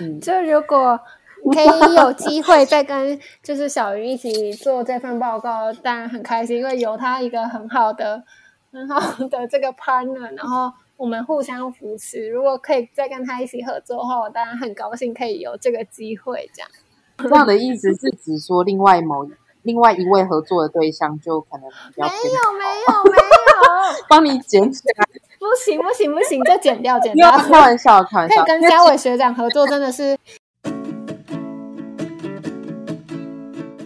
嗯，就如果可以 有机会再跟就是小云一起做这份报告，当然很开心，因为有他一个很好的、很好的这个 partner，然后我们互相扶持。如果可以再跟他一起合作的话，我当然很高兴可以有这个机会。这样，这样的意思是指说另外某另外一位合作的对象就可能比较没有没有没有 帮你捡起来。不行不行不行，就剪掉剪掉。开玩笑开玩笑，跟嘉伟学长合作，真的是。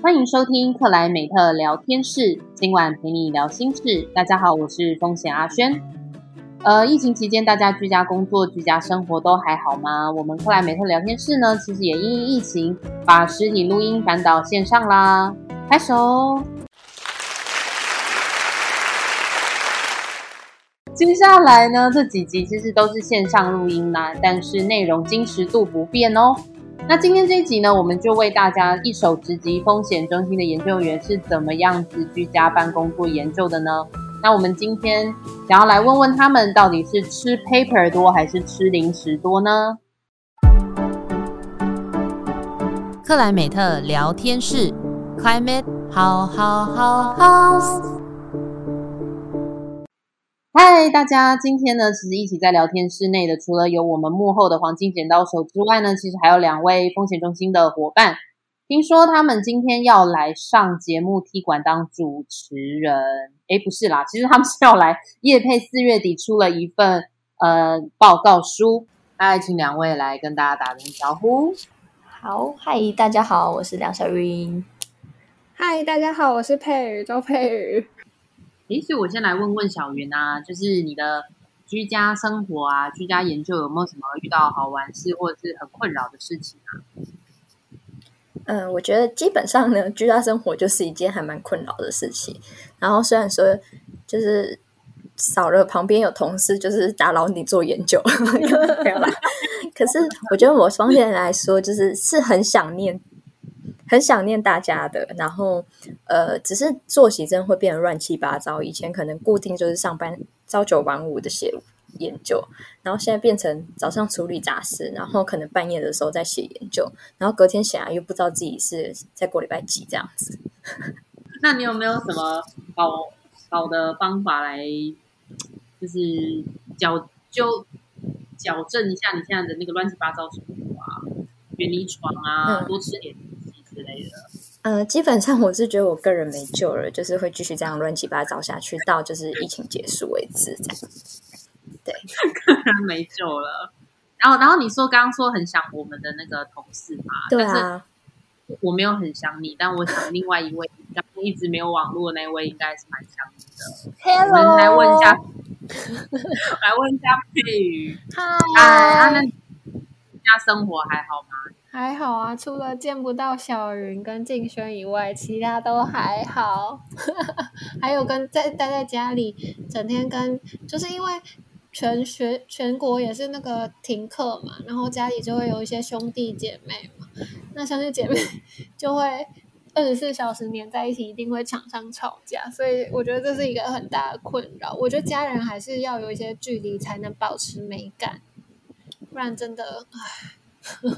欢迎收听克莱美特聊天室，今晚陪你聊心事。大家好，我是风险阿轩。呃，疫情期间大家居家工作、居家生活都还好吗？我们克莱美特聊天室呢，其实也因疫情把实体录音搬到线上啦。拍手。接下来呢，这几集其实都是线上录音啦，但是内容真实度不变哦。那今天这一集呢，我们就为大家一手直击风险中心的研究员是怎么样子居家办公做研究的呢？那我们今天想要来问问他们，到底是吃 paper 多还是吃零食多呢？克莱美特聊天室，Climate How How How House。嗨，大家！今天呢，其实一起在聊天室内的，除了有我们幕后的黄金剪刀手之外呢，其实还有两位风险中心的伙伴。听说他们今天要来上节目踢馆当主持人，诶，不是啦，其实他们是要来叶配四月底出了一份呃报告书。嗨请两位来跟大家打声招呼。好，嗨，大家好，我是梁小云。嗨，大家好，我是佩宇周佩宇。诶，所以我先来问问小云啊，就是你的居家生活啊，居家研究有没有什么遇到好玩事或者是很困扰的事情啊？嗯，我觉得基本上呢，居家生活就是一件还蛮困扰的事情。然后虽然说就是少了旁边有同事，就是打扰你做研究，可是我觉得我方面来说，就是是很想念。很想念大家的，然后呃，只是作息真的会变得乱七八糟。以前可能固定就是上班朝九晚五的写研究，然后现在变成早上处理杂事，然后可能半夜的时候再写研究，然后隔天醒来又不知道自己是在过礼拜几这样子。那你有没有什么好好的方法来，就是矫就矫正一下你现在的那个乱七八糟生活啊？远离床啊，嗯、多吃点。之类的，呃，基本上 我是觉得我个人没救了，就是会继续这样乱七八糟下去，到就是疫情结束为止，这样。对，个人没救了。然后，然后你说刚刚说很想我们的那个同事嘛？对啊。我没有很想你，但我想另外一位刚刚一直没有网络的那位应该是蛮想你的。Hello，我们来问一下，来问一下佩瑜。嗨，那家生活还好吗？还好啊，除了见不到小云跟静轩以外，其他都还好。还有跟在待在家里，整天跟就是因为全学全国也是那个停课嘛，然后家里就会有一些兄弟姐妹嘛，那兄弟姐妹 就会二十四小时黏在一起，一定会常常吵架，所以我觉得这是一个很大的困扰。我觉得家人还是要有一些距离，才能保持美感，不然真的唉。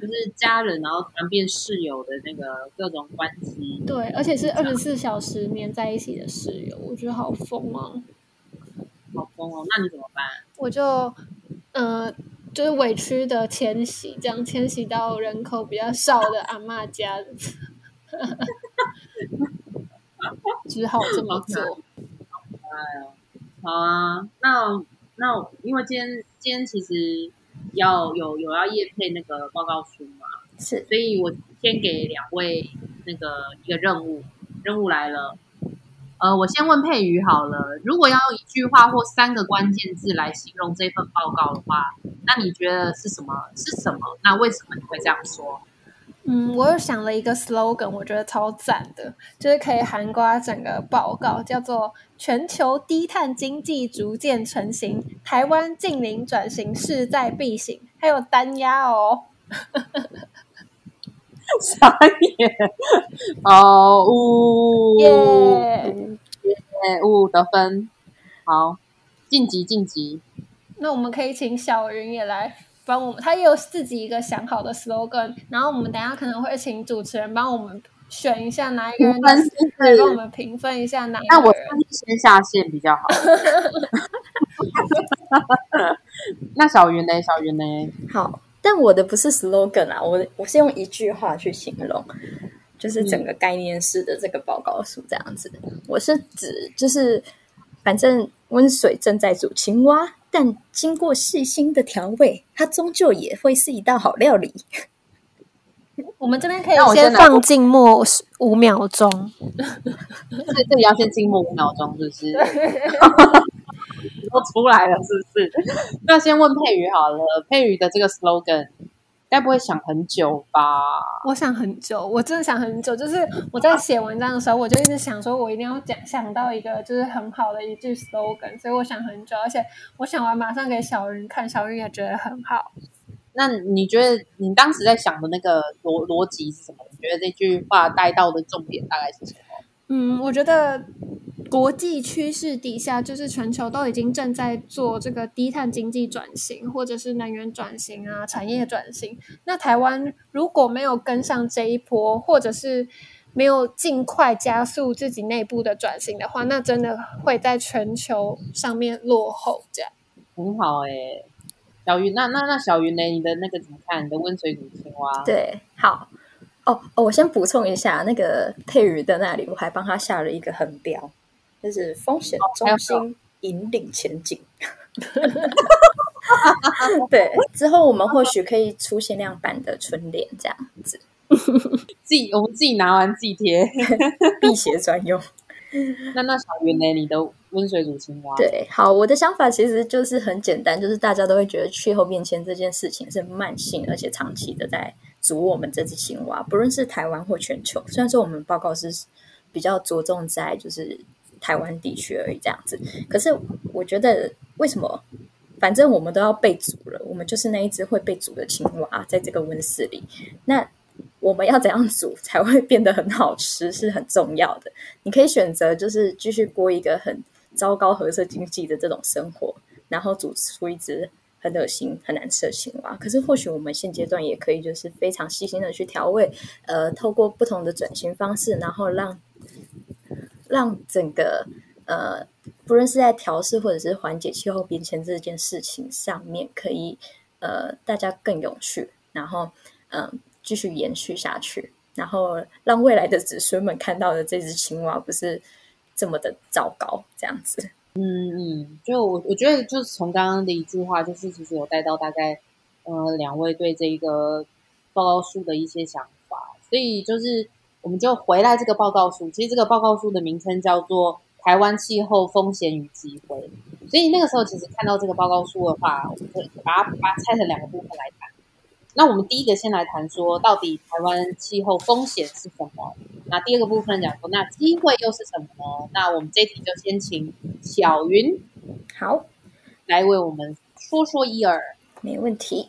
就是家人，然后突然变室友的那个各种关系。对，而且是二十四小时黏在一起的室友，我觉得好疯啊！好疯哦！那你怎么办？我就，呃，就是委屈的迁徙，这样迁徙到人口比较少的阿妈家，只好这么做。哎呦，好啊！那那因为今天今天其实。要有有要验配那个报告书嘛？是，所以我先给两位那个一个任务，任务来了。呃，我先问佩瑜好了，如果要用一句话或三个关键字来形容这份报告的话，那你觉得是什么？是什么？那为什么你会这样说？嗯，我又想了一个 slogan，我觉得超赞的，就是可以涵盖整个报告，叫做“全球低碳经济逐渐成型，台湾近零转型势在必行”，还有单押哦。傻眼哦，呜耶耶，呜得分，好，晋级晋级。那我们可以请小云也来。帮我们，他也有自己一个想好的 slogan，然后我们等下可能会请主持人帮我们选一下哪一个人，对，帮我们评分一下哪一个人。那我先下线比较好。那小云呢？小云呢？好，但我的不是 slogan 啊，我我是用一句话去形容，就是整个概念式的这个报告书这样子。嗯、我是指就是，反正温水正在煮青蛙，但经过细心的调味，它终究也会是一道好料理。我们这边可以先放静默五秒钟，这这里要先静默五秒钟，是不是？都出来了，是不是？那先问佩瑜好了，佩瑜的这个 slogan，该不会想很久吧？我想很久，我真的想很久。就是我在写文章的时候，我就一直想说，我一定要讲想到一个就是很好的一句 slogan，所以我想很久，而且我想完马上给小云看，小云也觉得很好。那你觉得你当时在想的那个逻逻辑是什么？你觉得这句话带到的重点大概是什么？嗯，我觉得。国际趋势底下，就是全球都已经正在做这个低碳经济转型，或者是能源转型啊，产业转型。那台湾如果没有跟上这一波，或者是没有尽快加速自己内部的转型的话，那真的会在全球上面落后。这样很好哎、欸，小云，那那那小云呢？你的那个怎么看？你的温水煮青蛙？对，好哦哦，我先补充一下，那个佩瑜的那里，我还帮他下了一个横标。就是风险中心引领前景，对，之后我们或许可以出限量版的春联这样子，自己我们自己拿完自己贴，辟邪专用。那那小云呢？你的温水煮青蛙？对，好，我的想法其实就是很简单，就是大家都会觉得气候变迁这件事情是慢性而且长期的在煮我们这只青蛙，不论是台湾或全球。虽然说我们报告是比较着重在就是。台湾地区而已，这样子。可是我觉得，为什么？反正我们都要被煮了，我们就是那一只会被煮的青蛙，在这个温室里。那我们要怎样煮才会变得很好吃，是很重要的。你可以选择，就是继续过一个很糟糕褐色经济的这种生活，然后煮出一只很恶心、很难吃的青蛙。可是或许我们现阶段也可以，就是非常细心的去调味，呃，透过不同的转型方式，然后让。让整个呃，不论是在调试或者是缓解气候变迁这件事情上面，可以呃，大家更有趣，然后嗯、呃，继续延续下去，然后让未来的子孙们看到的这只青蛙不是这么的糟糕，这样子。嗯嗯，就我我觉得就是从刚刚的一句话，就是其实有带到大概呃两位对这一个报告书的一些想法，所以就是。我们就回来这个报告书，其实这个报告书的名称叫做《台湾气候风险与机会》。所以那个时候，其实看到这个报告书的话，我们就把它把它拆成两个部分来谈。那我们第一个先来谈说，到底台湾气候风险是什么？那第二个部分讲说，那机会又是什么呢？那我们这题就先请小云好来为我们说说一二，没问题。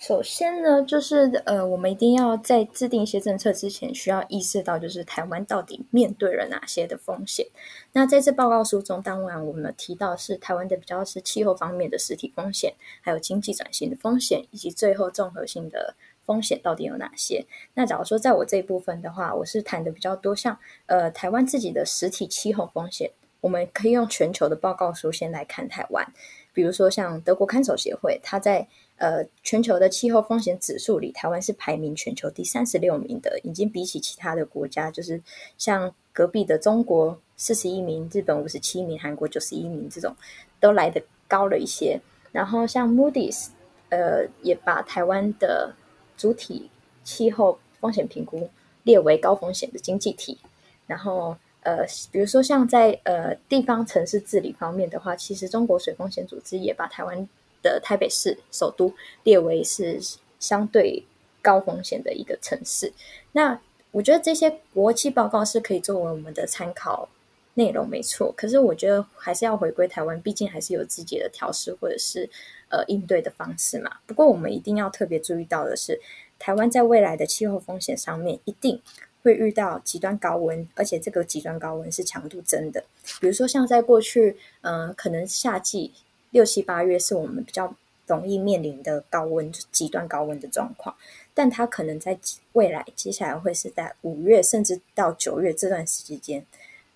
首先呢，就是呃，我们一定要在制定一些政策之前，需要意识到，就是台湾到底面对了哪些的风险。那在这报告书中，当然我们提到是台湾的比较是气候方面的实体风险，还有经济转型的风险，以及最后综合性的风险到底有哪些？那假如说在我这一部分的话，我是谈的比较多，像呃台湾自己的实体气候风险，我们可以用全球的报告书先来看台湾，比如说像德国看守协会，它在呃，全球的气候风险指数里，台湾是排名全球第三十六名的，已经比起其他的国家，就是像隔壁的中国四十一名、日本五十七名、韩国九十一名这种，都来得高了一些。然后像 Moody's，呃，也把台湾的主体气候风险评估列为高风险的经济体。然后，呃，比如说像在呃地方城市治理方面的话，其实中国水风险组织也把台湾。的台北市首都列为是相对高风险的一个城市。那我觉得这些国际报告是可以作为我们的参考内容，没错。可是我觉得还是要回归台湾，毕竟还是有自己的调试或者是呃应对的方式嘛。不过我们一定要特别注意到的是，台湾在未来的气候风险上面一定会遇到极端高温，而且这个极端高温是强度真的。比如说像在过去，嗯、可能夏季。六七八月是我们比较容易面临的高温、极端高温的状况，但它可能在未来接下来会是在五月甚至到九月这段时间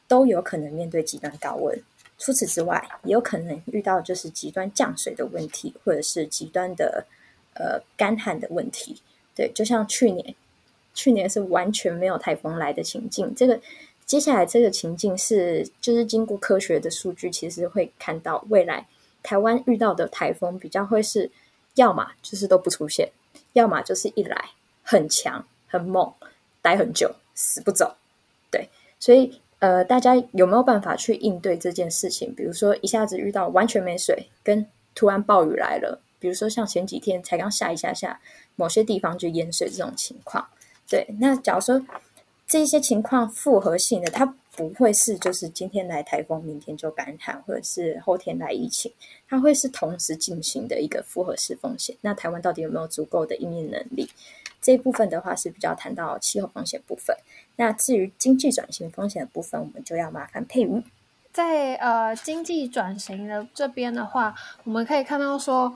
都有可能面对极端高温。除此之外，也有可能遇到就是极端降水的问题，或者是极端的呃干旱的问题。对，就像去年，去年是完全没有台风来的情境。这个接下来这个情境是，就是经过科学的数据，其实会看到未来台湾遇到的台风比较会是，要么就是都不出现，要么就是一来很强很猛，待很久死不走。对，所以呃，大家有没有办法去应对这件事情？比如说一下子遇到完全没水，跟突然暴雨来了。比如说，像前几天才刚下一下下，某些地方就淹水这种情况，对。那假如说这些情况复合性的，它不会是就是今天来台风，明天就干旱，或者是后天来疫情，它会是同时进行的一个复合式风险。那台湾到底有没有足够的因应能力？这一部分的话是比较谈到气候风险部分。那至于经济转型风险的部分，我们就要麻烦佩瑜。在呃经济转型的这边的话，我们可以看到说。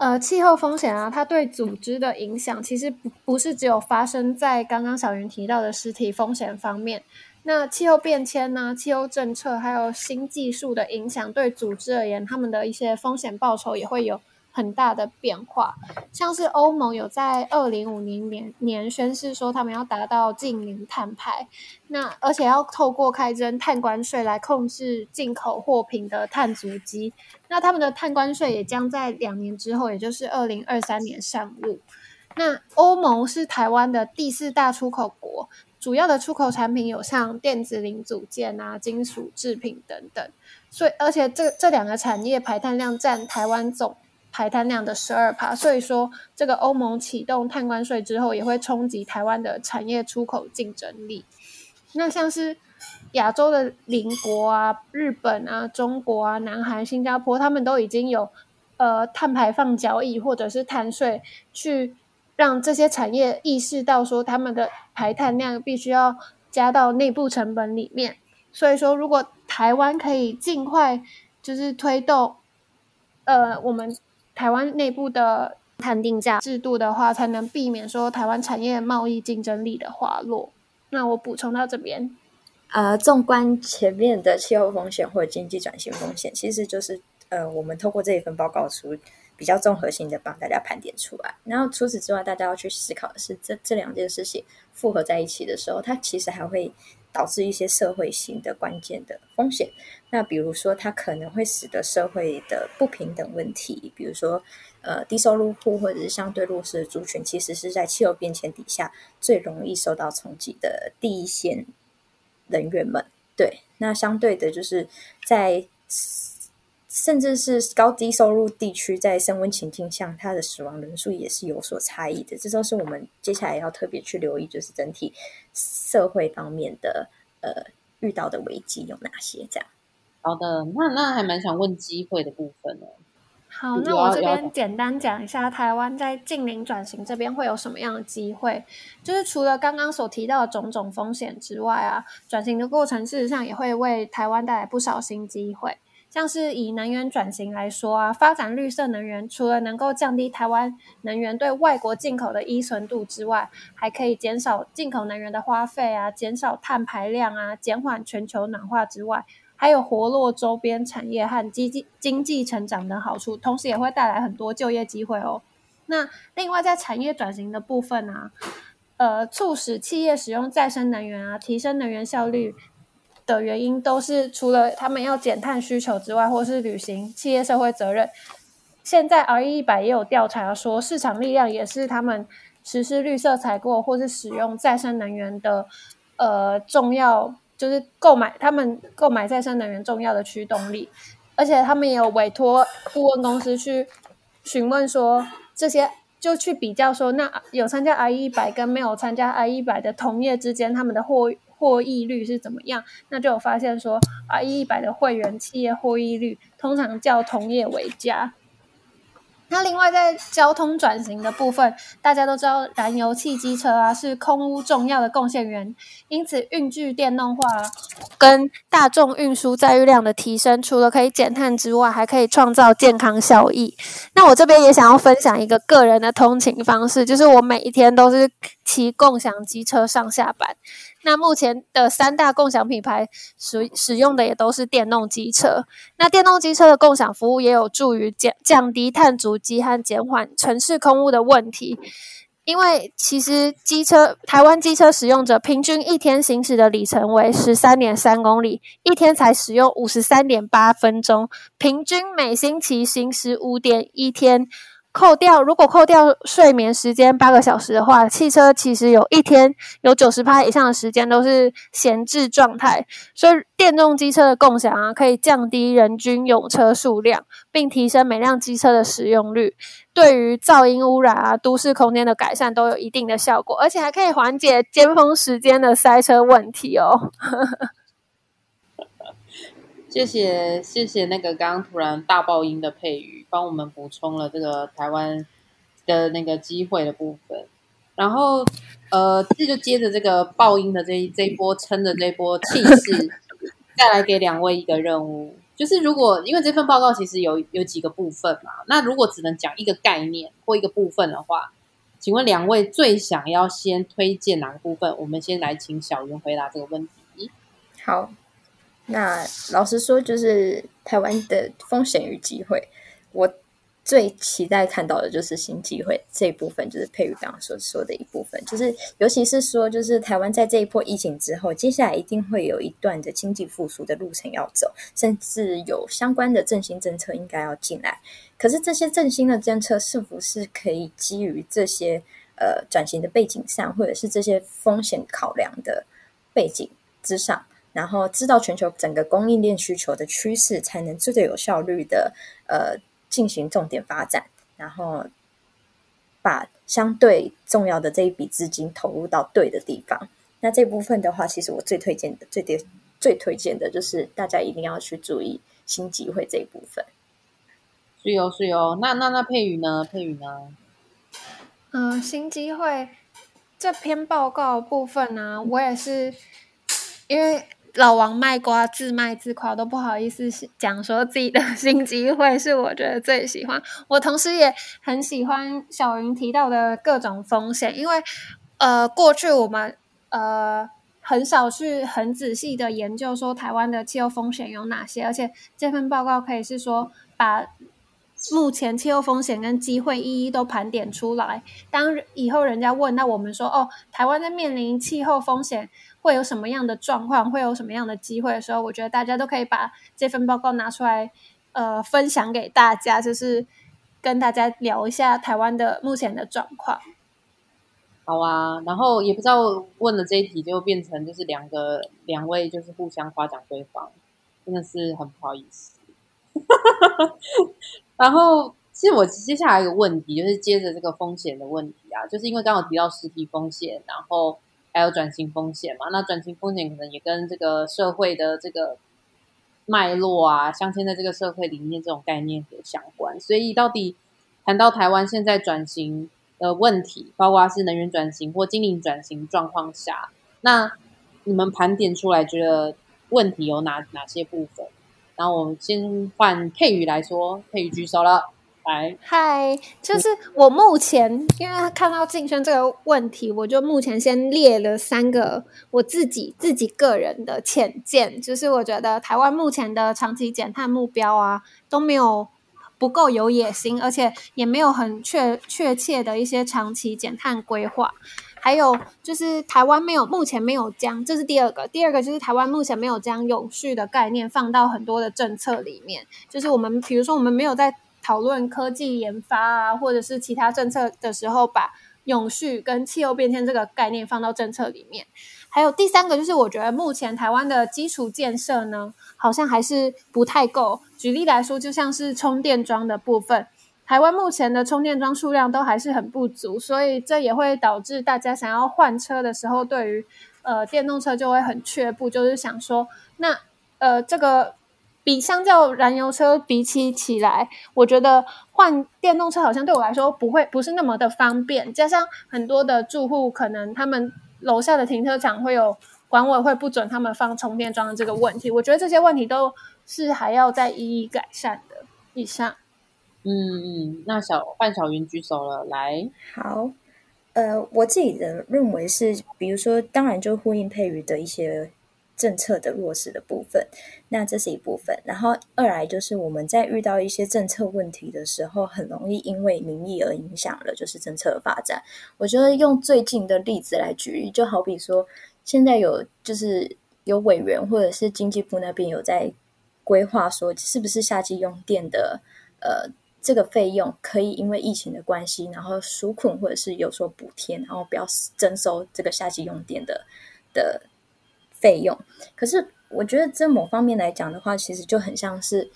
呃，气候风险啊，它对组织的影响其实不不是只有发生在刚刚小云提到的实体风险方面。那气候变迁呢、气候政策还有新技术的影响，对组织而言，他们的一些风险报酬也会有很大的变化，像是欧盟有在二零五零年年宣示说，他们要达到净零碳排，那而且要透过开征碳关税来控制进口货品的碳足迹。那他们的碳关税也将在两年之后，也就是二零二三年上路。那欧盟是台湾的第四大出口国，主要的出口产品有像电子零组件啊、金属制品等等。所以，而且这这两个产业排碳量占台湾总排碳量的十二趴，所以说这个欧盟启动碳关税之后，也会冲击台湾的产业出口竞争力。那像是亚洲的邻国啊，日本啊、中国啊、南韩、新加坡，他们都已经有呃碳排放交易或者是碳税，去让这些产业意识到说他们的排碳量必须要加到内部成本里面。所以说，如果台湾可以尽快就是推动，呃，我们。台湾内部的碳定价制度的话，才能避免说台湾产业贸易竞争力的滑落。那我补充到这边。呃，纵观前面的气候风险或者经济转型风险，其实就是呃，我们透过这一份报告书比较综合性的帮大家盘点出来。然后除此之外，大家要去思考的是，这这两件事情复合在一起的时候，它其实还会。导致一些社会性的关键的风险，那比如说它可能会使得社会的不平等问题，比如说呃低收入户或者是相对弱势的族群，其实是在气候变迁底下最容易受到冲击的第一线人员们。对，那相对的就是在。甚至是高低收入地区，在升温情境下，它的死亡人数也是有所差异的。这都是我们接下来要特别去留意，就是整体社会方面的呃遇到的危机有哪些？这样。好的，那那还蛮想问机会的部分呢。好，那我这边简单讲一下，台湾在近零转型这边会有什么样的机会？就是除了刚刚所提到的种种风险之外啊，转型的过程事实上也会为台湾带来不少新机会。像是以能源转型来说啊，发展绿色能源，除了能够降低台湾能源对外国进口的依存度之外，还可以减少进口能源的花费啊，减少碳排量啊，减缓全球暖化之外，还有活络周边产业和经济经济成长等好处，同时也会带来很多就业机会哦。那另外在产业转型的部分啊，呃，促使企业使用再生能源啊，提升能源效率。的原因都是除了他们要减碳需求之外，或是履行企业社会责任。现在 R E 一百也有调查说，市场力量也是他们实施绿色采购或是使用再生能源的呃重要，就是购买他们购买再生能源重要的驱动力。而且他们也有委托顾问公司去询问说，这些就去比较说，那有参加 RE100 跟没有参加 RE100 的同业之间，他们的货获益率是怎么样？那就有发现说，RE100 的会员企业获益率通常较同业为佳。那另外在交通转型的部分，大家都知道燃油汽机车啊是空污重要的贡献源，因此运具电动化跟大众运输载运量的提升，除了可以减碳之外，还可以创造健康效益。那我这边也想要分享一个个人的通勤方式，就是我每一天都是骑共享机车上下班。那目前的三大共享品牌使使用的也都是电动机车。那电动机车的共享服务也有助于降降低碳足迹和减缓城市空污的问题。因为其实机车台湾机车使用者平均一天行驶的里程为十三点三公里，一天才使用五十三点八分钟，平均每星期行驶五点一天。扣掉，如果扣掉睡眠时间八个小时的话，汽车其实有一天有九十趴以上的时间都是闲置状态。所以电动机车的共享啊，可以降低人均用车数量，并提升每辆机车的使用率，对于噪音污染啊、都市空间的改善都有一定的效果，而且还可以缓解尖峰时间的塞车问题哦。谢谢谢谢那个刚刚突然大爆音的配语，帮我们补充了这个台湾的那个机会的部分。然后呃，这就接着这个爆音的这这一波撑的这一波气势，再来给两位一个任务，就是如果因为这份报告其实有有几个部分嘛，那如果只能讲一个概念或一个部分的话，请问两位最想要先推荐哪个部分？我们先来请小云回答这个问题。好。那老实说，就是台湾的风险与机会，我最期待看到的就是新机会这一部分，就是佩瑜刚刚所说的一部分，就是尤其是说，就是台湾在这一波疫情之后，接下来一定会有一段的经济复苏的路程要走，甚至有相关的振兴政策应该要进来。可是这些振兴的政策是不是可以基于这些呃转型的背景上，或者是这些风险考量的背景之上？然后知道全球整个供应链需求的趋势，才能最最有效率的呃进行重点发展，然后把相对重要的这一笔资金投入到对的地方。那这部分的话，其实我最推荐的、最最最推荐的就是大家一定要去注意新机会这一部分。是哦是哦，那那那佩宇呢？佩宇呢？嗯、呃，新机会这篇报告部分呢、啊，我也是因为。老王卖瓜，自卖自夸，都不好意思讲说自己的新机会是我觉得最喜欢。我同时也很喜欢小云提到的各种风险，因为呃，过去我们呃很少去很仔细的研究说台湾的气候风险有哪些，而且这份报告可以是说把目前气候风险跟机会一一都盘点出来。当以后人家问那我们说哦，台湾在面临气候风险。会有什么样的状况，会有什么样的机会的时候，我觉得大家都可以把这份报告拿出来，呃，分享给大家，就是跟大家聊一下台湾的目前的状况。好啊，然后也不知道问了这一题，就变成就是两个两位就是互相夸奖对方，真的是很不好意思。然后，其实我接下来一个问题，就是接着这个风险的问题啊，就是因为刚刚提到实体风险，然后。还有转型风险嘛？那转型风险可能也跟这个社会的这个脉络啊，镶嵌在这个社会里面这种概念有相关。所以到底谈到台湾现在转型的问题，包括是能源转型或经营转型状况下，那你们盘点出来觉得问题有哪哪些部分？然后我们先换佩瑜来说，佩瑜举手了。嗨，嗨就是我目前因为看到竞选这个问题，我就目前先列了三个我自己自己个人的浅见，就是我觉得台湾目前的长期减碳目标啊都没有不够有野心，而且也没有很确确切的一些长期减碳规划，还有就是台湾没有目前没有将，这是第二个，第二个就是台湾目前没有将永续的概念放到很多的政策里面，就是我们比如说我们没有在。讨论科技研发啊，或者是其他政策的时候，把永续跟气候变迁这个概念放到政策里面。还有第三个，就是我觉得目前台湾的基础建设呢，好像还是不太够。举例来说，就像是充电桩的部分，台湾目前的充电桩数量都还是很不足，所以这也会导致大家想要换车的时候，对于呃电动车就会很却步，就是想说，那呃这个。比相较燃油车比起起来，我觉得换电动车好像对我来说不会不是那么的方便。加上很多的住户可能他们楼下的停车场会有管委会不准他们放充电桩的这个问题，我觉得这些问题都是还要再一一改善的。以上，嗯嗯，那小范小云举手了，来，好，呃，我自己的认为是，比如说，当然就呼应佩瑜的一些。政策的落实的部分，那这是一部分。然后二来就是我们在遇到一些政策问题的时候，很容易因为民意而影响了就是政策的发展。我觉得用最近的例子来举例，就好比说，现在有就是有委员或者是经济部那边有在规划说，是不是夏季用电的呃这个费用可以因为疫情的关系，然后纾困或者是有所补贴，然后不要征收这个夏季用电的的。费用，可是我觉得这某方面来讲的话，其实就很像是，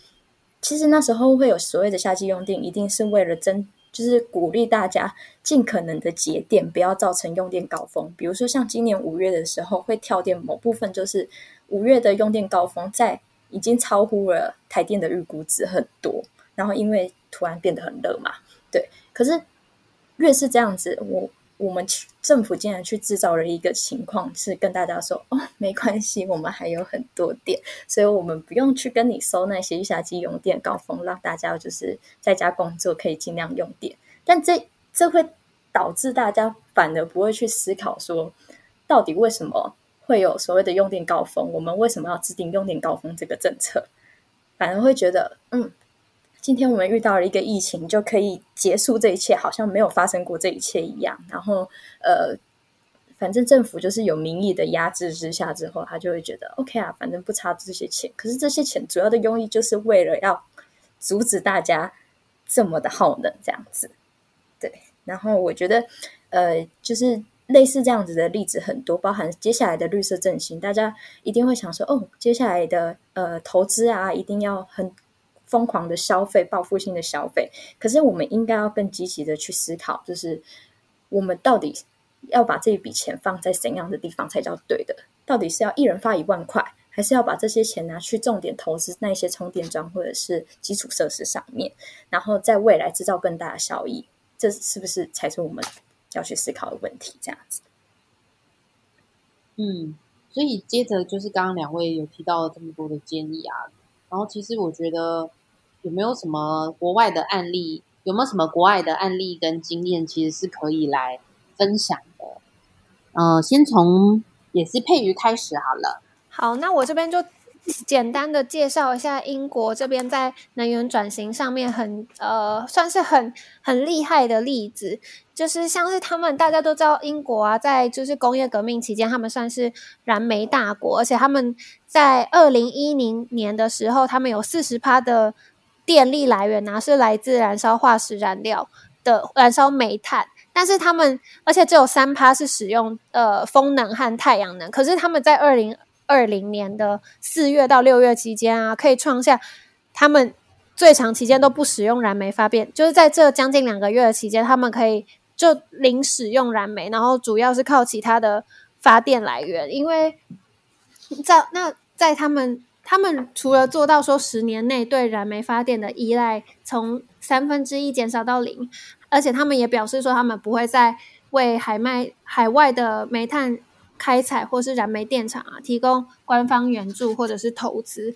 其实那时候会有所谓的夏季用电，一定是为了增，就是鼓励大家尽可能的节电，不要造成用电高峰。比如说像今年五月的时候会跳电，某部分就是五月的用电高峰在已经超乎了台电的预估值很多，然后因为突然变得很热嘛，对。可是越是这样子，我。我们政府竟然去制造了一个情况，是跟大家说：“哦，没关系，我们还有很多电，所以我们不用去跟你收那些一下机用电高峰，让大家就是在家工作可以尽量用电。”但这这会导致大家反而不会去思考说，到底为什么会有所谓的用电高峰？我们为什么要制定用电高峰这个政策？反而会觉得，嗯。今天我们遇到了一个疫情，就可以结束这一切，好像没有发生过这一切一样。然后，呃，反正政府就是有民意的压制之下之后，他就会觉得 OK 啊，反正不差这些钱。可是这些钱主要的用意就是为了要阻止大家这么的耗能，这样子。对，然后我觉得，呃，就是类似这样子的例子很多，包含接下来的绿色振兴，大家一定会想说，哦，接下来的呃投资啊，一定要很。疯狂的消费，报复性的消费。可是，我们应该要更积极的去思考，就是我们到底要把这一笔钱放在怎样的地方才叫对的？到底是要一人发一万块，还是要把这些钱拿去重点投资那些充电桩或者是基础设施上面，然后在未来制造更大的效益？这是不是才是我们要去思考的问题？这样子。嗯，所以接着就是刚刚两位有提到了这么多的建议啊，然后其实我觉得。有没有什么国外的案例？有没有什么国外的案例跟经验，其实是可以来分享的？呃，先从也是佩瑜开始好了。好，那我这边就简单的介绍一下英国这边在能源转型上面很呃，算是很很厉害的例子。就是像是他们大家都知道，英国啊，在就是工业革命期间，他们算是燃煤大国，而且他们在二零一零年的时候，他们有四十趴的。电力来源呢、是来自燃烧化石燃料的燃烧煤炭，但是他们而且只有三趴是使用呃风能和太阳能。可是他们在二零二零年的四月到六月期间啊，可以创下他们最长期间都不使用燃煤发电，就是在这将近两个月的期间，他们可以就零使用燃煤，然后主要是靠其他的发电来源，因为在那在他们。他们除了做到说十年内对燃煤发电的依赖从三分之一减少到零，而且他们也表示说他们不会再为海卖海外的煤炭开采或是燃煤电厂啊提供官方援助或者是投资，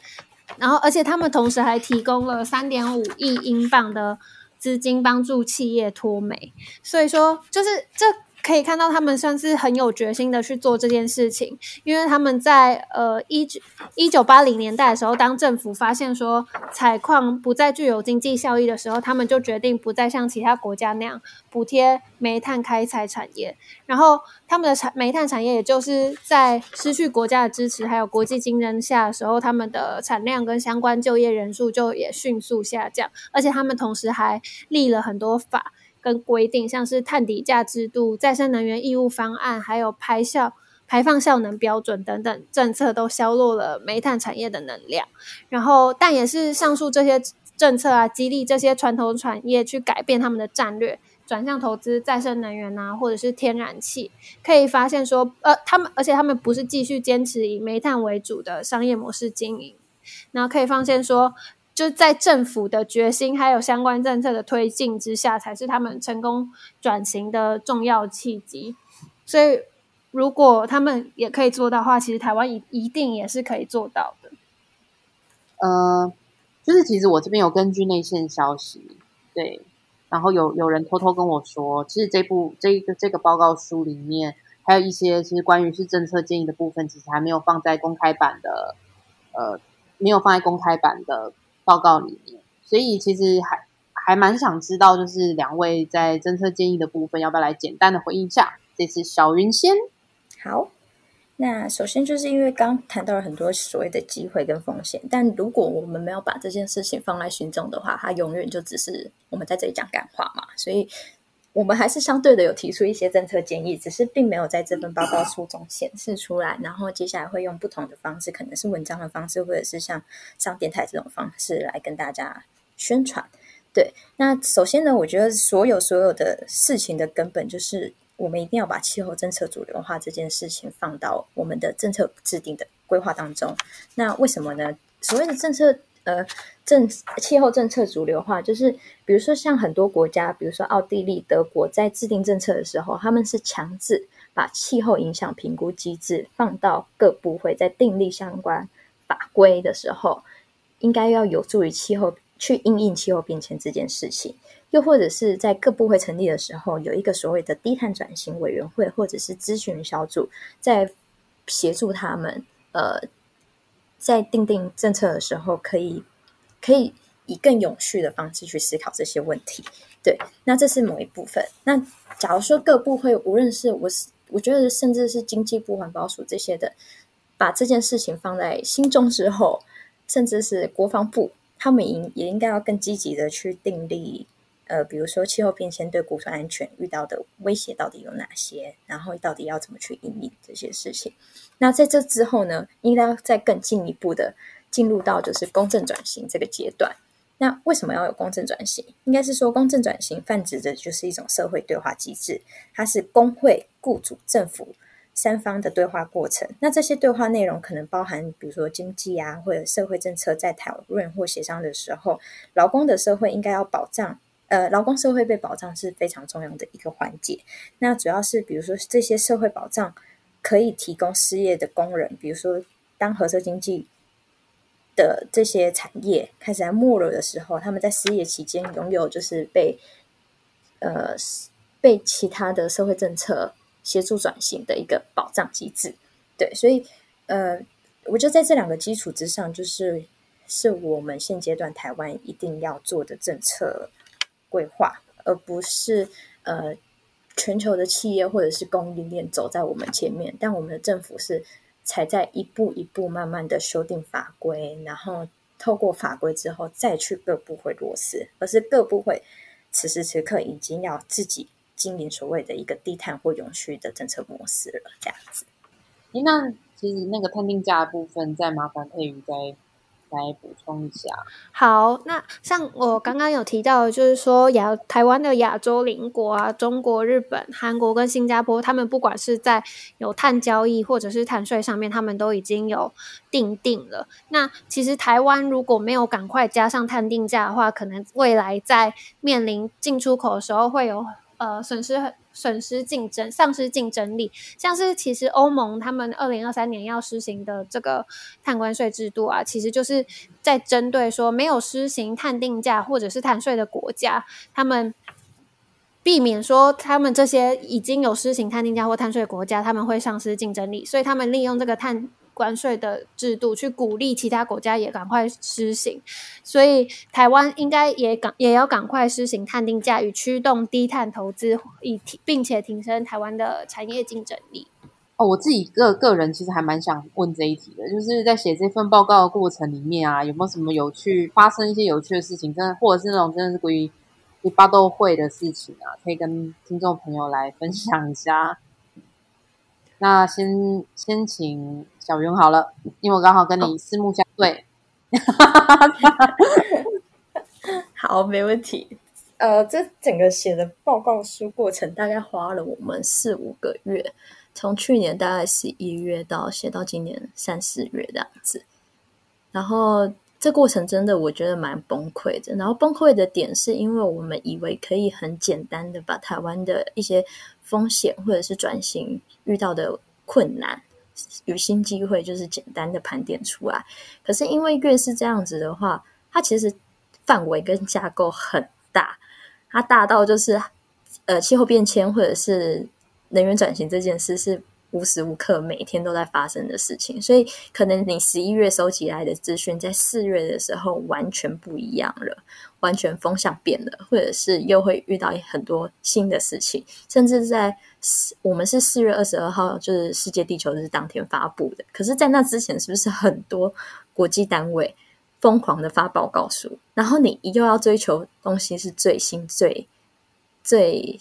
然后而且他们同时还提供了三点五亿英镑的资金帮助企业脱媒，所以说就是这。可以看到，他们算是很有决心的去做这件事情，因为他们在呃一九一九八零年代的时候，当政府发现说采矿不再具有经济效益的时候，他们就决定不再像其他国家那样补贴煤炭开采产业，然后他们的产煤炭产业也就是在失去国家的支持，还有国际竞争下的时候，他们的产量跟相关就业人数就也迅速下降，而且他们同时还立了很多法。跟规定，像是碳底价制度、再生能源义务方案，还有排效排放效能标准等等政策，都削弱了煤炭产业的能量。然后，但也是上述这些政策啊，激励这些传统产业去改变他们的战略，转向投资再生能源啊，或者是天然气。可以发现说，呃，他们而且他们不是继续坚持以煤炭为主的商业模式经营。然后可以发现说，就在政府的决心还有相关政策的推进之下，才是他们成功转型的重要契机。所以，如果他们也可以做到的话，其实台湾一一定也是可以做到的。呃，就是其实我这边有根据内线消息，对，然后有有人偷偷跟我说，其实这部这一个这个报告书里面还有一些其实关于是政策建议的部分，其实还没有放在公开版的，呃，没有放在公开版的报告里面，所以其实还还蛮想知道，就是两位在政策建议的部分，要不要来简单的回应一下？这次小云先，好。那首先就是因为刚谈到了很多所谓的机会跟风险，但如果我们没有把这件事情放在心中的话，它永远就只是我们在这里讲干话嘛。所以，我们还是相对的有提出一些政策建议，只是并没有在这份报告书中显示出来。然后接下来会用不同的方式，可能是文章的方式，或者是像上电台这种方式来跟大家宣传。对，那首先呢，我觉得所有所有的事情的根本就是。我们一定要把气候政策主流化这件事情放到我们的政策制定的规划当中。那为什么呢？所谓的政策，呃，政气候政策主流化，就是比如说像很多国家，比如说奥地利、德国，在制定政策的时候，他们是强制把气候影响评估机制放到各部会，在订立相关法规的时候，应该要有助于气候去应应气候变迁这件事情。又或者是在各部会成立的时候，有一个所谓的低碳转型委员会，或者是咨询小组，在协助他们，呃，在定定政策的时候，可以可以以更永续的方式去思考这些问题。对，那这是某一部分。那假如说各部会，无论是我是我觉得，甚至是经济部、环保署这些的，把这件事情放在心中之后，甚至是国防部，他们应也应该要更积极的去订立。呃，比如说气候变迁对国土安全遇到的威胁到底有哪些？然后到底要怎么去应对这些事情？那在这之后呢，应该要再更进一步的进入到就是公正转型这个阶段。那为什么要有公正转型？应该是说公正转型泛指的就是一种社会对话机制，它是工会、雇主、政府三方的对话过程。那这些对话内容可能包含，比如说经济啊，或者社会政策在讨论或协商的时候，劳工的社会应该要保障。呃，劳工社会被保障是非常重要的一个环节。那主要是，比如说这些社会保障可以提供失业的工人，比如说当褐色经济的这些产业开始在没落的时候，他们在失业期间拥有就是被呃被其他的社会政策协助转型的一个保障机制。对，所以呃，我觉得在这两个基础之上，就是是我们现阶段台湾一定要做的政策。规划，而不是呃全球的企业或者是供应链走在我们前面，但我们的政府是才在一步一步慢慢的修订法规，然后透过法规之后再去各部会落实，而是各部会此时此刻已经要自己经营所谓的一个低碳或永续的政策模式了，这样子。那其实那个碳定价的部分，再麻烦佩瑜再。来补充一下。好，那像我刚刚有提到，就是说亚台湾的亚洲邻国啊，中国、日本、韩国跟新加坡，他们不管是在有碳交易或者是碳税上面，他们都已经有定定了。那其实台湾如果没有赶快加上碳定价的话，可能未来在面临进出口的时候会有呃损失。损失竞争，丧失竞争力，像是其实欧盟他们二零二三年要实行的这个碳关税制度啊，其实就是在针对说没有实行碳定价或者是碳税的国家，他们避免说他们这些已经有施行碳定价或碳税的国家，他们会丧失竞争力，所以他们利用这个碳。关税的制度去鼓励其他国家也赶快施行，所以台湾应该也赶也要赶快施行碳定价与驱动低碳投资，以提并且提升台湾的产业竞争力。哦，我自己个个人其实还蛮想问这一题的，就是在写这份报告的过程里面啊，有没有什么有趣发生一些有趣的事情，真的或者是那种真的是关于一巴都会的事情啊，可以跟听众朋友来分享一下。那先先请小云好了，因为我刚好跟你四目相对。好，没问题。呃，这整个写的报告书过程大概花了我们四五个月，从去年大概十一月到写到今年三四月这样子。然后这过程真的我觉得蛮崩溃的。然后崩溃的点是因为我们以为可以很简单的把台湾的一些风险或者是转型遇到的困难有新机会，就是简单的盘点出来。可是因为越是这样子的话，它其实范围跟架构很大，它大到就是呃气候变迁或者是能源转型这件事是。无时无刻每天都在发生的事情，所以可能你十一月收集来的资讯，在四月的时候完全不一样了，完全风向变了，或者是又会遇到很多新的事情，甚至在我们是四月二十二号，就是世界地球日当天发布的，可是，在那之前，是不是很多国际单位疯狂的发报告书？然后你又要追求东西是最新、最最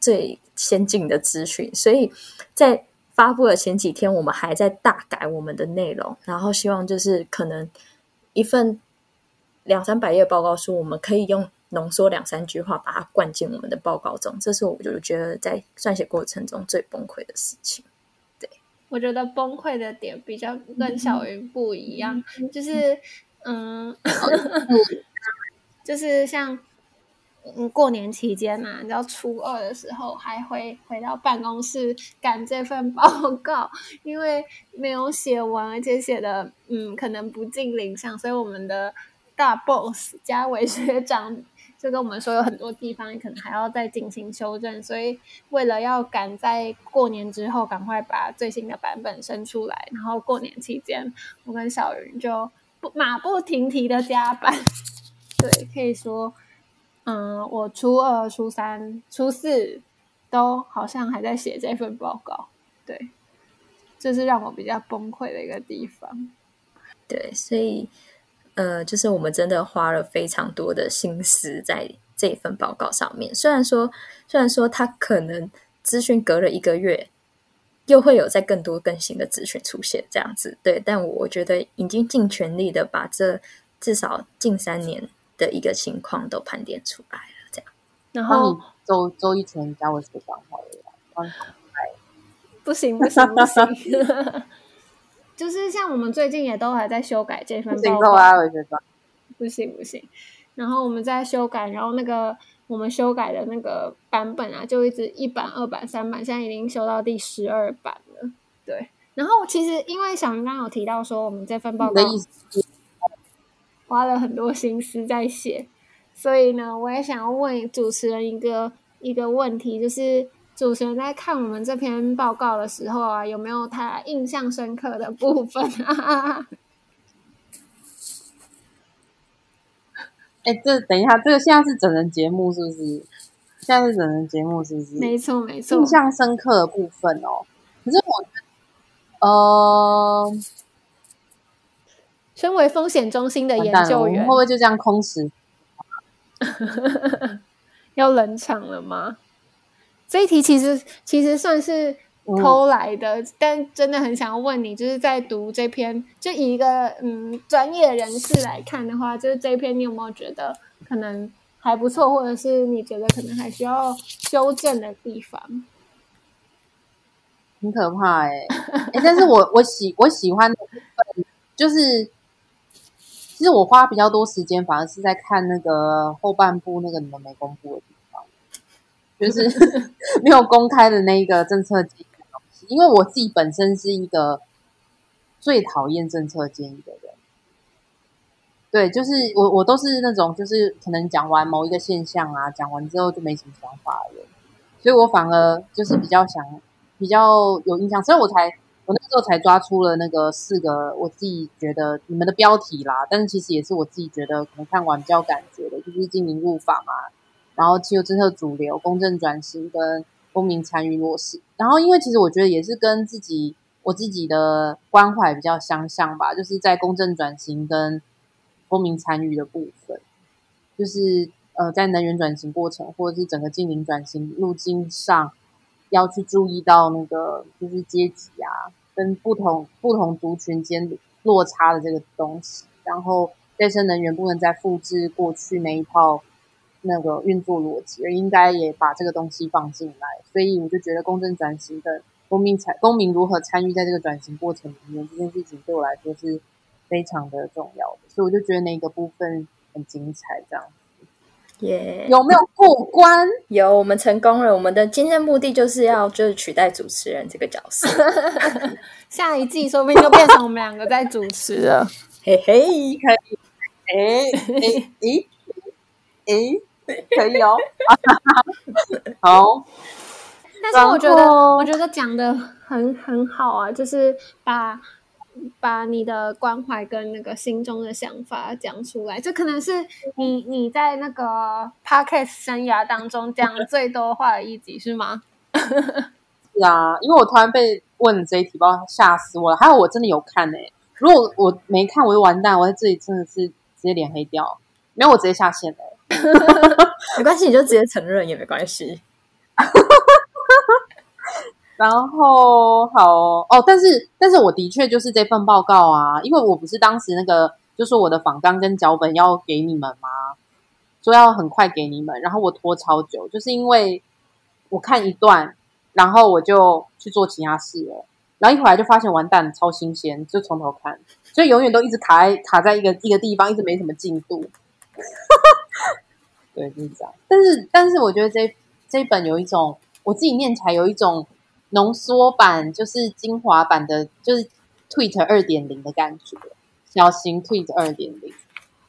最先进的资讯，所以在发布的前几天，我们还在大改我们的内容，然后希望就是可能一份两三百页报告书，我们可以用浓缩两三句话把它灌进我们的报告中。这是我就觉得在撰写过程中最崩溃的事情。对，我觉得崩溃的点比较跟小云不一样，嗯、就是嗯，就是像。嗯，过年期间嘛，你知道初二的时候还会回到办公室赶这份报告，因为没有写完，而且写的嗯可能不尽理想，所以我们的大 boss 嘉伟学长就跟我们说，有很多地方可能还要再进行修正，所以为了要赶在过年之后赶快把最新的版本生出来，然后过年期间我跟小云就不马不停蹄的加班，对，可以说。嗯，我初二、初三、初四都好像还在写这份报告，对，这是让我比较崩溃的一个地方。对，所以呃，就是我们真的花了非常多的心思在这份报告上面。虽然说，虽然说它可能资讯隔了一个月，又会有再更多更新的资讯出现，这样子，对。但我觉得已经尽全力的把这至少近三年。的一个情况都盘点出来了，这样。然后周周一晨加我写讲话了，不行不行不行，就是像我们最近也都还在修改这份报告啊，我觉得不行不行。然后我们在修改，然后那个我们修改的那个版本啊，就一直一版、二版、三版，现在已经修到第十二版了。对，然后其实因为小云刚刚有提到说，我们这份报告。花了很多心思在写，所以呢，我也想要问主持人一个一个问题，就是主持人在看我们这篇报告的时候啊，有没有他印象深刻的部分啊？哎，这等一下，这个现在是整人节目是不是？现在是整人节目是不是？没错，没错。印象深刻的部分哦，可是我觉得，呃。身为风险中心的研究员，会不会就这样空时？要冷场了吗？这一题其实其实算是偷来的，嗯、但真的很想要问你，就是在读这篇，就以一个嗯专业人士来看的话，就是这一篇你有没有觉得可能还不错，或者是你觉得可能还需要修正的地方？很可怕哎、欸欸！但是我我喜我喜欢的部分就是。其实我花比较多时间，反而是在看那个后半部那个你们没公布的地方，就是 没有公开的那一个政策建议。因为我自己本身是一个最讨厌政策建议的人，对，就是我我都是那种就是可能讲完某一个现象啊，讲完之后就没什么想法的人，所以我反而就是比较想比较有印象，所以我才。我那时候才抓出了那个四个，我自己觉得你们的标题啦，但是其实也是我自己觉得可能看完比较感觉的，就是净零入法嘛，然后气候政策主流、公正转型跟公民参与落实。然后因为其实我觉得也是跟自己我自己的关怀比较相像吧，就是在公正转型跟公民参与的部分，就是呃在能源转型过程或者是整个净零转型路径上。要去注意到那个就是阶级啊，跟不同不同族群间落差的这个东西，然后再生能源不能再复制过去那一套那个运作逻辑，而应该也把这个东西放进来。所以我就觉得公正转型的公民参公民如何参与在这个转型过程里面，这件事情对我来说是非常的重要的，所以我就觉得那个部分很精彩，这样。耶、yeah.，有没有过关？有，我们成功了。我们的今天目的就是要就是取代主持人这个角色，下一季说不定就变成我们两个在主持了。嘿嘿，可以，哎哎哎哎，可以哦。好。但是我觉得，我觉得讲的很很好啊，就是把把你的关怀跟那个心中的想法讲出来，这可能是你你在那个 podcast 生涯当中讲最多话的一集，是吗？是啊，因为我突然被问这一题，把吓死我了。还有我真的有看呢、欸，如果我没看，我就完蛋，我在这里真的是直接脸黑掉。没有，我直接下线了。没关系，你就直接承认也没关系。然后好哦，但是但是我的确就是这份报告啊，因为我不是当时那个就说我的访纲跟脚本要给你们吗？说要很快给你们，然后我拖超久，就是因为我看一段，然后我就去做其他事了，然后一回来就发现完蛋，超新鲜，就从头看，所以永远都一直卡在卡在一个一个地方，一直没什么进度。对，就是这样。但是但是我觉得这这一本有一种我自己念起来有一种。浓缩版就是精华版的，就是 Tweet 二点零的感觉，小型 Tweet 二点零，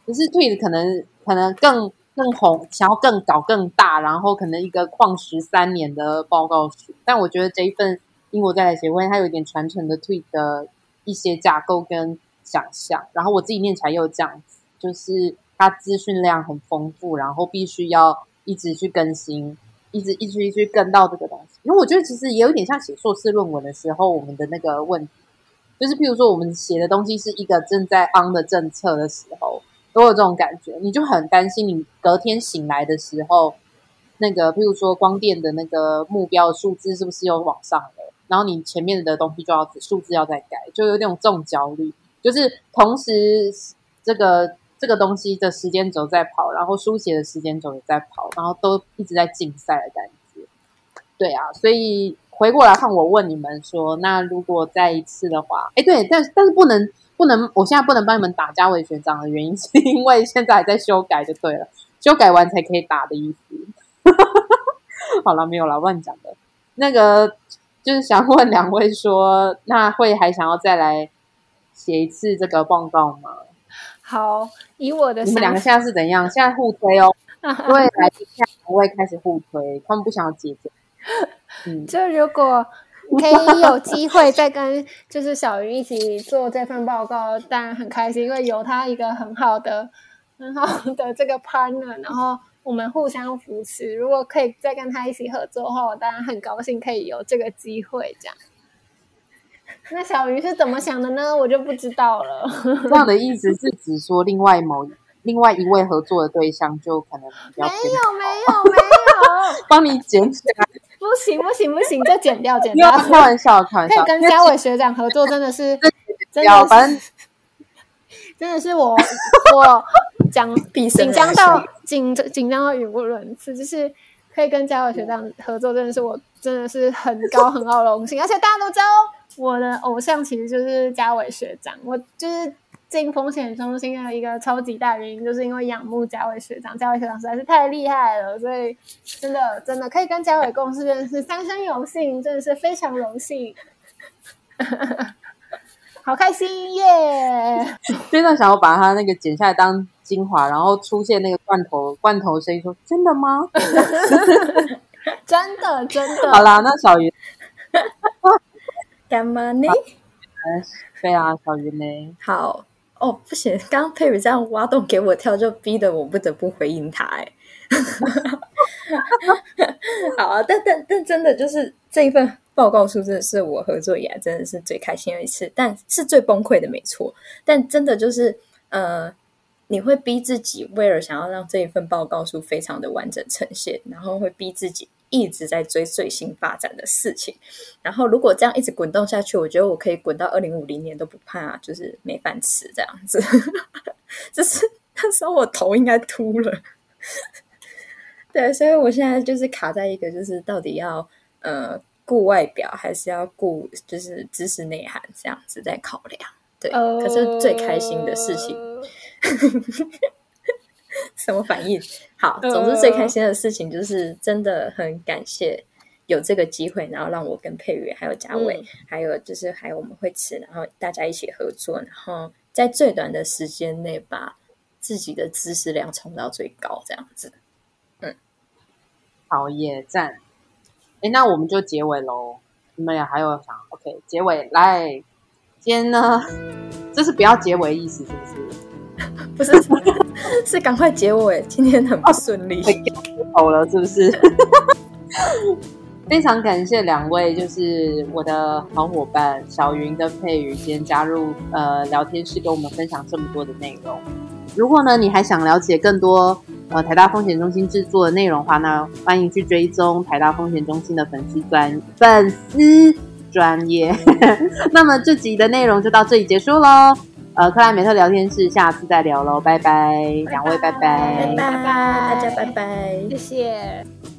可是 Tweet 可能可能更更红，想要更搞更大，然后可能一个旷十三年的报告书。但我觉得这一份英国在台协会它有一点传承的 Tweet 的一些架构跟想象，然后我自己念起来又这样子，就是它资讯量很丰富，然后必须要一直去更新。一直一直一直跟到这个东西，因为我觉得其实也有点像写硕士论文的时候，我们的那个问题，就是譬如说我们写的东西是一个正在 on 的政策的时候，都有这种感觉，你就很担心你隔天醒来的时候，那个譬如说光电的那个目标数字是不是又往上了，然后你前面的东西就要数字要再改，就有点这种焦虑，就是同时这个。这个东西的时间轴在跑，然后书写的时间轴也在跑，然后都一直在竞赛的感觉。对啊，所以回过来看，我问你们说，那如果再一次的话，哎，对，但但是不能不能，我现在不能帮你们打嘉伟学长的原因，是因为现在还在修改，就对了，修改完才可以打的意思。好了，没有了，乱讲的。那个就是想问两位说，那会还想要再来写一次这个报告吗？好，以我的你们两个现在是怎样？现在互推哦，因为来宾现在不会开始互推，他们不想要姐姐。嗯，就如果 可以有机会再跟就是小鱼一起做这份报告，当然很开心，因为有他一个很好的、很好的这个 partner，然后我们互相扶持。如果可以再跟他一起合作的话，我当然很高兴可以有这个机会这样。那小鱼是怎么想的呢？我就不知道了。这样的意思是指说，另外某另外一位合作的对象就可能比较没有没有没有，帮你剪起来。不行不行不行，就剪掉剪掉。开玩笑开玩笑，可以 跟嘉伟学长合作，真的是真的反正真的是我我讲紧张到紧紧张到语无伦次，就是可以跟嘉伟学长合作，真的是我真的是很高很高的荣幸，而且大家都知道。我的偶像其实就是嘉伟学长，我就是进风险中心的一个超级大原因，就是因为仰慕嘉伟学长。嘉伟学长实在是太厉害了，所以真的真的可以跟嘉伟共事，真的是三生有幸，真的是非常荣幸，好开心耶！Yeah! 非常想要把他那个剪下来当精华，然后出现那个罐头罐头声音，说真的吗？真的真的。好啦，那小鱼。干嘛呢？对啊，小鱼呢？好哦，不行，刚刚佩宇这样挖洞给我跳，就逼得我不得不回应他。哎，好啊，但但但真的就是这一份报告书，真的是我合作以来真的是最开心的一次，但是最崩溃的，没错。但真的就是，呃，你会逼自己，为了想要让这一份报告书非常的完整呈现，然后会逼自己。一直在追最新发展的事情，然后如果这样一直滚动下去，我觉得我可以滚到二零五零年都不怕，就是没饭吃这样子。就是 那时候我头应该秃了，对，所以我现在就是卡在一个，就是到底要呃顾外表还是要顾就是知识内涵这样子在考量。对，可是最开心的事情，什么反应？好，总之最开心的事情就是真的很感谢有这个机会，然后让我跟佩瑜还有嘉伟，嗯、还有就是还有我们会吃，然后大家一起合作，然后在最短的时间内把自己的知识量冲到最高，这样子。嗯，好耶，赞！哎，那我们就结尾喽。你们俩还有啥？OK，结尾来。今天呢，这是不要结尾意思，是不是？不是，是赶快结尾。今天很不顺利，走了，是不是？非常感谢两位，就是我的好伙伴小云跟佩瑜，今天加入呃聊天室，跟我们分享这么多的内容。如果呢，你还想了解更多呃台大风险中心制作的内容的话，那欢迎去追踪台大风险中心的粉丝专粉丝。专业，那么这集的内容就到这里结束喽。呃，克莱美特聊天室，下次再聊喽，拜拜，两位拜拜，拜拜，大家拜拜，谢谢。